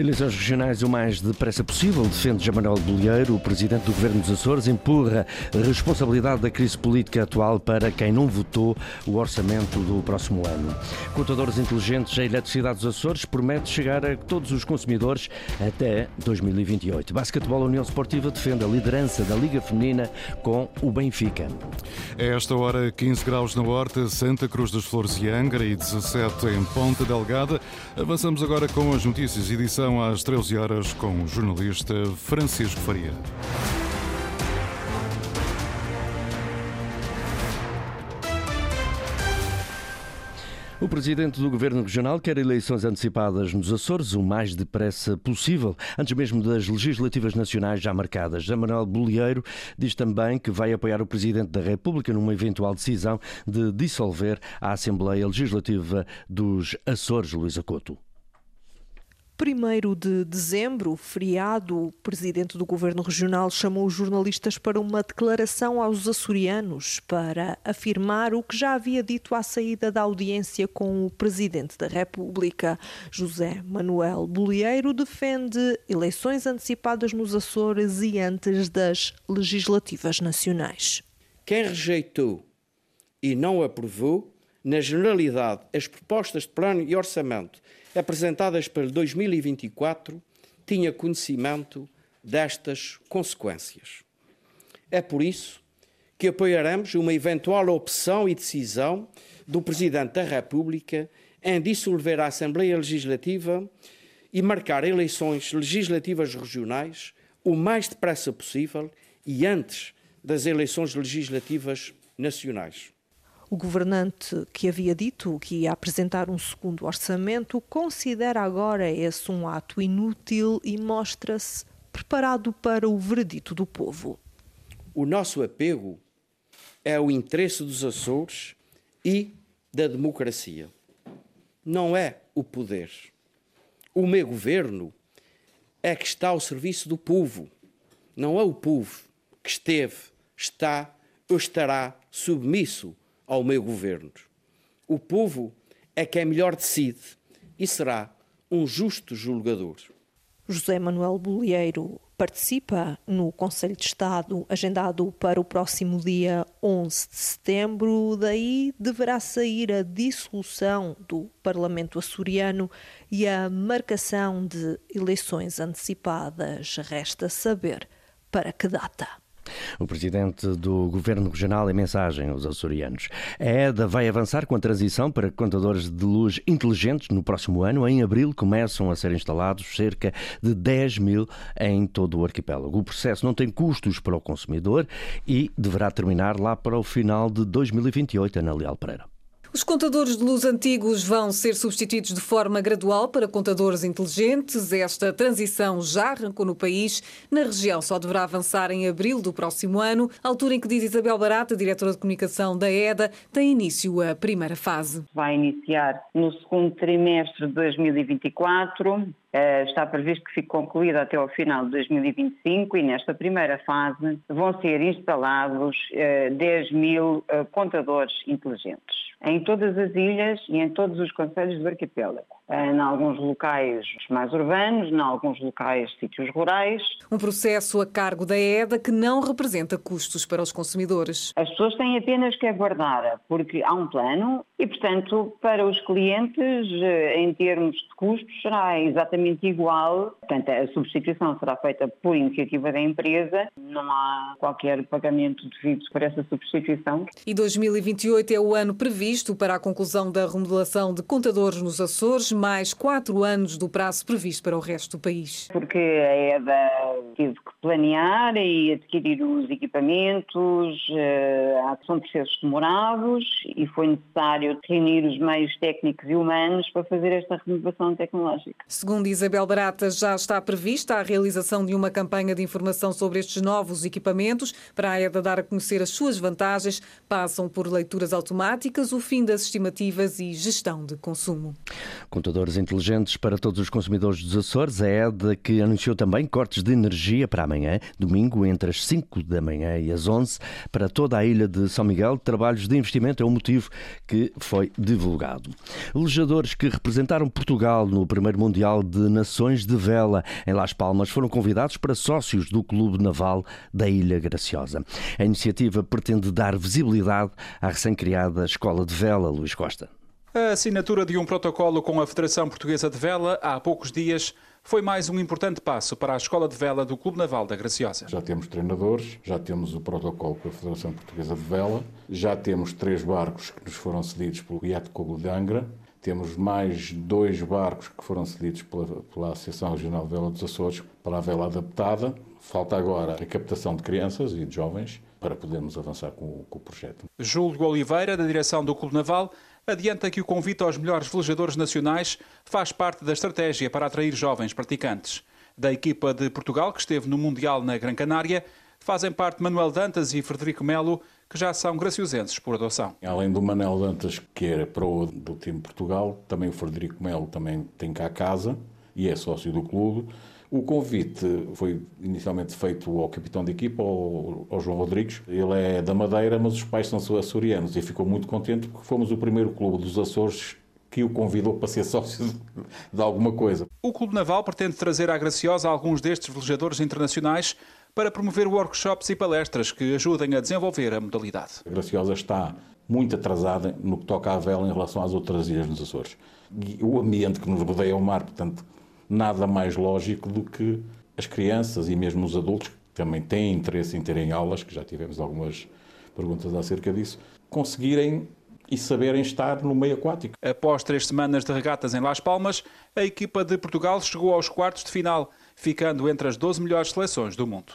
Eleições regionais o mais depressa possível, defende Jamanuel Bolheiro. O presidente do governo dos Açores empurra a responsabilidade da crise política atual para quem não votou o orçamento do próximo ano. Contadores inteligentes, a eletricidade dos Açores promete chegar a todos os consumidores até 2028. Basquetebol União Esportiva defende a liderança da Liga Feminina com o Benfica. É esta hora 15 graus na Horta, Santa Cruz das Flores e Angra e 17 em Ponta Delgada. Avançamos agora com as notícias, edição às 13 horas com o jornalista Francisco Faria. O presidente do Governo Regional quer eleições antecipadas nos Açores o mais depressa possível, antes mesmo das legislativas nacionais já marcadas. Já Manuel Bolieiro diz também que vai apoiar o presidente da República numa eventual decisão de dissolver a Assembleia Legislativa dos Açores, Luísa Acoto. 1 de dezembro, feriado, o presidente do governo regional chamou os jornalistas para uma declaração aos açorianos para afirmar o que já havia dito à saída da audiência com o presidente da República. José Manuel Bolieiro defende eleições antecipadas nos Açores e antes das legislativas nacionais. Quem rejeitou e não aprovou, na generalidade, as propostas de plano e orçamento apresentadas para 2024 tinha conhecimento destas consequências. É por isso que apoiaremos uma eventual opção e decisão do Presidente da República em dissolver a Assembleia Legislativa e marcar eleições legislativas regionais o mais depressa possível e antes das eleições legislativas nacionais. O governante que havia dito que ia apresentar um segundo orçamento considera agora esse um ato inútil e mostra-se preparado para o veredito do povo. O nosso apego é o interesse dos Açores e da democracia. Não é o poder. O meu governo é que está ao serviço do povo. Não é o povo que esteve, está ou estará submisso ao meu governo. O povo é quem melhor decide e será um justo julgador. José Manuel Bolieiro participa no Conselho de Estado agendado para o próximo dia 11 de setembro. Daí deverá sair a dissolução do Parlamento açoriano e a marcação de eleições antecipadas. Resta saber para que data. O presidente do Governo Regional em mensagem aos açorianos. A EDA vai avançar com a transição para contadores de luz inteligentes no próximo ano. Em abril começam a ser instalados cerca de 10 mil em todo o arquipélago. O processo não tem custos para o consumidor e deverá terminar lá para o final de 2028, Ana Leal Pereira. Os contadores de luz antigos vão ser substituídos de forma gradual para contadores inteligentes. Esta transição já arrancou no país. Na região só deverá avançar em abril do próximo ano, altura em que, diz Isabel Barata, diretora de comunicação da EDA, tem início a primeira fase. Vai iniciar no segundo trimestre de 2024 Uh, está previsto que fique concluída até ao final de 2025 e nesta primeira fase vão ser instalados uh, 10 mil uh, contadores inteligentes em todas as ilhas e em todos os conselhos do arquipélago. Em alguns locais mais urbanos, em alguns locais sítios rurais. Um processo a cargo da EDA que não representa custos para os consumidores. As pessoas têm apenas que aguardar, porque há um plano e, portanto, para os clientes, eh, em termos de custos, será exatamente igual. Portanto, a substituição será feita por iniciativa da empresa, não há qualquer pagamento devido por essa substituição. E 2028 é o ano previsto previsto para a conclusão da remodelação de contadores nos Açores, mais quatro anos do prazo previsto para o resto do país. Porque a EDA teve que planear e adquirir os equipamentos, eh, são processos demorados e foi necessário reunir os meios técnicos e humanos para fazer esta renovação tecnológica. Segundo Isabel Barata, já está prevista a realização de uma campanha de informação sobre estes novos equipamentos. Para a EDA dar a conhecer as suas vantagens, passam por leituras automáticas, o fim das estimativas e gestão de consumo. Contadores inteligentes para todos os consumidores dos Açores. A EDA que anunciou também cortes de energia para amanhã, domingo, entre as 5 da manhã e as 11, para toda a ilha de São Miguel. Trabalhos de investimento é o motivo que foi divulgado. Lejadores que representaram Portugal no primeiro Mundial de Nações de Vela em Las Palmas foram convidados para sócios do Clube Naval da Ilha Graciosa. A iniciativa pretende dar visibilidade à recém-criada Escola de Vela, Luís Costa. A assinatura de um protocolo com a Federação Portuguesa de Vela há poucos dias foi mais um importante passo para a Escola de Vela do Clube Naval da Graciosa. Já temos treinadores, já temos o protocolo com a Federação Portuguesa de Vela, já temos três barcos que nos foram cedidos pelo Iate Clube de Angra, temos mais dois barcos que foram cedidos pela, pela Associação Regional de Vela dos Açores para a vela adaptada. Falta agora a captação de crianças e de jovens para podermos avançar com, com o projeto. Júlio Oliveira, da direção do Clube Naval, adianta que o convite aos melhores velejadores nacionais faz parte da estratégia para atrair jovens praticantes. Da equipa de Portugal, que esteve no Mundial na Gran Canária, fazem parte Manuel Dantas e Frederico Melo, que já são graciosenses por adoção. Além do Manuel Dantas, que era pro do time Portugal, também o Frederico Melo também tem cá a casa e é sócio do clube. O convite foi inicialmente feito ao capitão de equipa, ao, ao, João Rodrigues. Ele é da Madeira, mas os pais são açorianos e ficou muito contente porque fomos o primeiro clube dos Açores que o convidou para ser sócio de alguma coisa. O Clube Naval pretende trazer à Graciosa alguns destes velejadores internacionais para promover workshops e palestras que ajudem a desenvolver a modalidade. A Graciosa está muito atrasada no que toca à vela em relação às outras ilhas nos Açores. E o ambiente que nos rodeia é o mar, portanto, nada mais lógico do que as crianças e mesmo os adultos, que também têm interesse em terem aulas, que já tivemos algumas perguntas acerca disso, conseguirem e saberem estar no meio aquático. Após três semanas de regatas em Las Palmas, a equipa de Portugal chegou aos quartos de final ficando entre as 12 melhores seleções do mundo.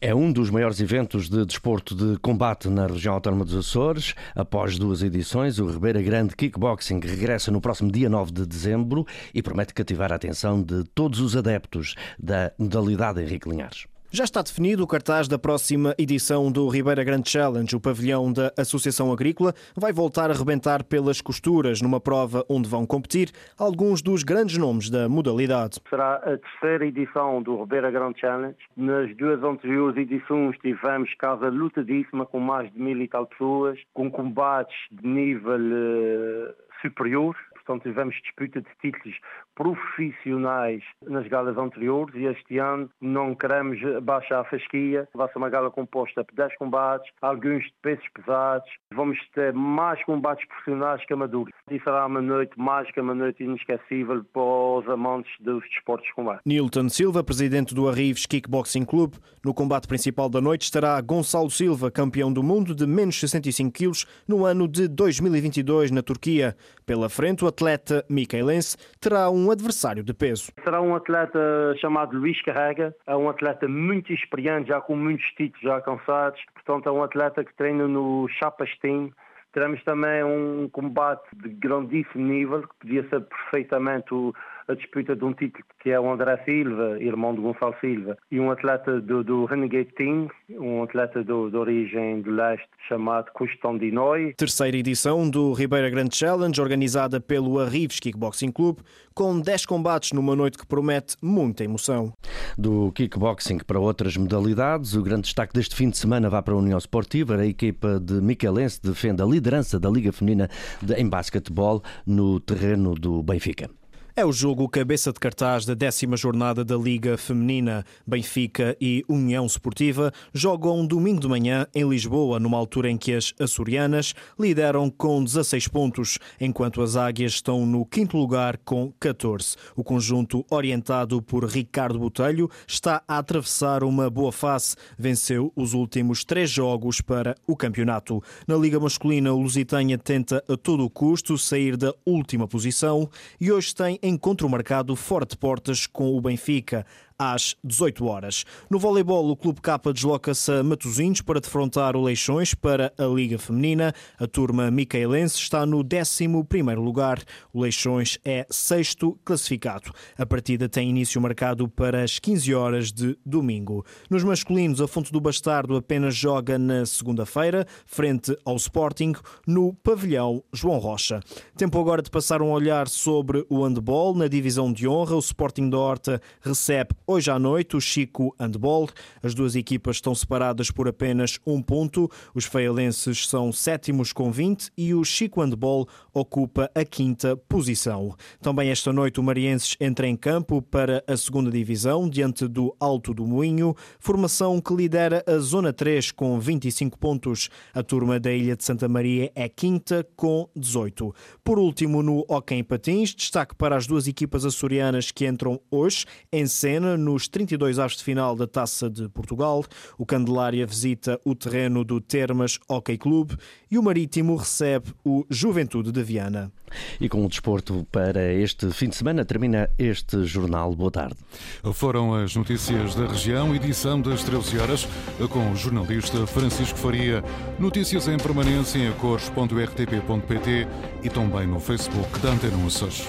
É um dos maiores eventos de desporto de combate na região autónoma dos Açores. Após duas edições, o Ribeira Grande Kickboxing regressa no próximo dia 9 de dezembro e promete cativar a atenção de todos os adeptos da modalidade Henrique Linhares. Já está definido o cartaz da próxima edição do Ribeira Grande Challenge. O pavilhão da Associação Agrícola vai voltar a rebentar pelas costuras numa prova onde vão competir alguns dos grandes nomes da modalidade. Será a terceira edição do Ribeira Grande Challenge. Nas duas anteriores edições tivemos casa lutadíssima com mais de mil e tal pessoas, com combates de nível uh, superior Portanto, tivemos disputa de títulos profissionais nas galas anteriores e este ano não queremos baixar a fasquia. Vai ser uma gala composta por 10 combates, alguns de pesos pesados. Vamos ter mais combates profissionais que amadores. E será uma noite mágica, uma noite inesquecível para os amantes dos desportos de combate. Nilton Silva, presidente do Arrives Kickboxing Club. No combate principal da noite estará Gonçalo Silva, campeão do mundo de menos 65 quilos no ano de 2022 na Turquia. Pela frente, o atleta micaelense terá um adversário de peso. Será um atleta chamado Luís Carrega, é um atleta muito experiente, já com muitos títulos já alcançados, portanto é um atleta que treina no Chapas Team, Teremos também um combate de grandíssimo nível, que podia ser perfeitamente o, a disputa de um título que é o André Silva, irmão de Gonçalo Silva, e um atleta do, do Renegade Team, um atleta do, de origem do leste chamado Custão Dinoi. Terceira edição do Ribeira Grande Challenge, organizada pelo Arrives Kickboxing Club, com 10 combates numa noite que promete muita emoção. Do kickboxing para outras modalidades, o grande destaque deste fim de semana vai para a União Esportiva. A equipa de Miquelense defende a liderança da Liga Feminina de, em basquetebol no terreno do Benfica. É o jogo cabeça de cartaz da décima jornada da Liga Feminina. Benfica e União Esportiva jogam domingo de manhã em Lisboa, numa altura em que as açorianas lideram com 16 pontos, enquanto as águias estão no quinto lugar com 14. O conjunto, orientado por Ricardo Botelho, está a atravessar uma boa fase. Venceu os últimos três jogos para o campeonato. Na Liga Masculina, o Lusitânia tenta a todo custo sair da última posição e hoje tem encontro marcado forte portas com o Benfica. Às 18 horas. No voleibol, o Clube K desloca-se a Matosinhos para defrontar o Leixões para a Liga Feminina. A turma micaelense está no 11 lugar. O Leixões é sexto classificado. A partida tem início marcado para as 15 horas de domingo. Nos masculinos, a Fonte do Bastardo apenas joga na segunda-feira, frente ao Sporting, no pavilhão João Rocha. Tempo agora de passar um olhar sobre o handball. Na divisão de honra, o Sporting da Horta recebe hoje à noite o Chico Handball. As duas equipas estão separadas por apenas um ponto. Os feialenses são sétimos com 20 e o Chico Handball ocupa a quinta posição. Também esta noite o Marienses entra em campo para a segunda divisão, diante do Alto do Moinho, formação que lidera a Zona 3 com 25 pontos. A turma da Ilha de Santa Maria é quinta com 18. Por último, no Hockey em Patins, destaque para as duas equipas açorianas que entram hoje em cena nos 32 avos de final da Taça de Portugal. O Candelária visita o terreno do Termas Hockey Clube e o Marítimo recebe o Juventude de Viana. E com o desporto para este fim de semana termina este jornal. Boa tarde. Foram as notícias da região, edição das 13 horas, com o jornalista Francisco Faria. Notícias em permanência em acores.rtp.pt e também no Facebook da Antena Açores.